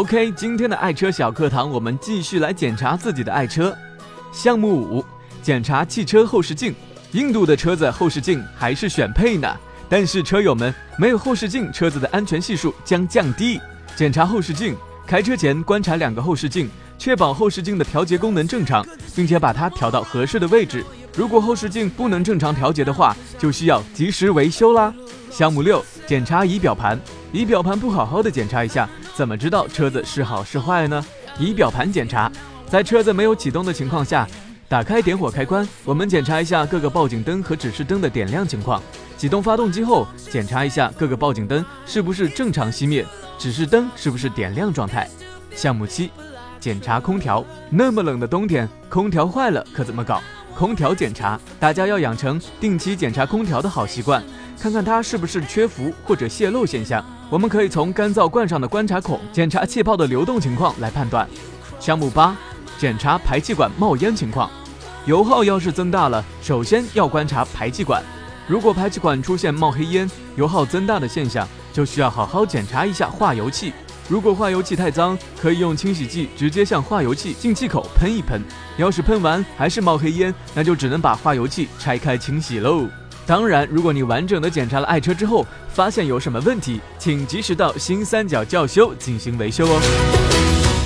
OK，今天的爱车小课堂，我们继续来检查自己的爱车。项目五，检查汽车后视镜。印度的车子后视镜还是选配呢，但是车友们没有后视镜，车子的安全系数将降低。检查后视镜，开车前观察两个后视镜，确保后视镜的调节功能正常，并且把它调到合适的位置。如果后视镜不能正常调节的话，就需要及时维修啦。项目六，检查仪表盘。仪表盘不好好的检查一下，怎么知道车子是好是坏呢？仪表盘检查，在车子没有启动的情况下。打开点火开关，我们检查一下各个报警灯和指示灯的点亮情况。启动发动机后，检查一下各个报警灯是不是正常熄灭，指示灯是不是点亮状态。项目七，检查空调。那么冷的冬天，空调坏了可怎么搞？空调检查，大家要养成定期检查空调的好习惯，看看它是不是缺氟或者泄漏现象。我们可以从干燥罐上的观察孔检查气泡的流动情况来判断。项目八，检查排气管冒烟情况。油耗要是增大了，首先要观察排气管。如果排气管出现冒黑烟、油耗增大的现象，就需要好好检查一下化油器。如果化油器太脏，可以用清洗剂直接向化油器进气口喷一喷。要是喷完还是冒黑烟，那就只能把化油器拆开清洗喽。当然，如果你完整的检查了爱车之后，发现有什么问题，请及时到新三角教修进行维修哦。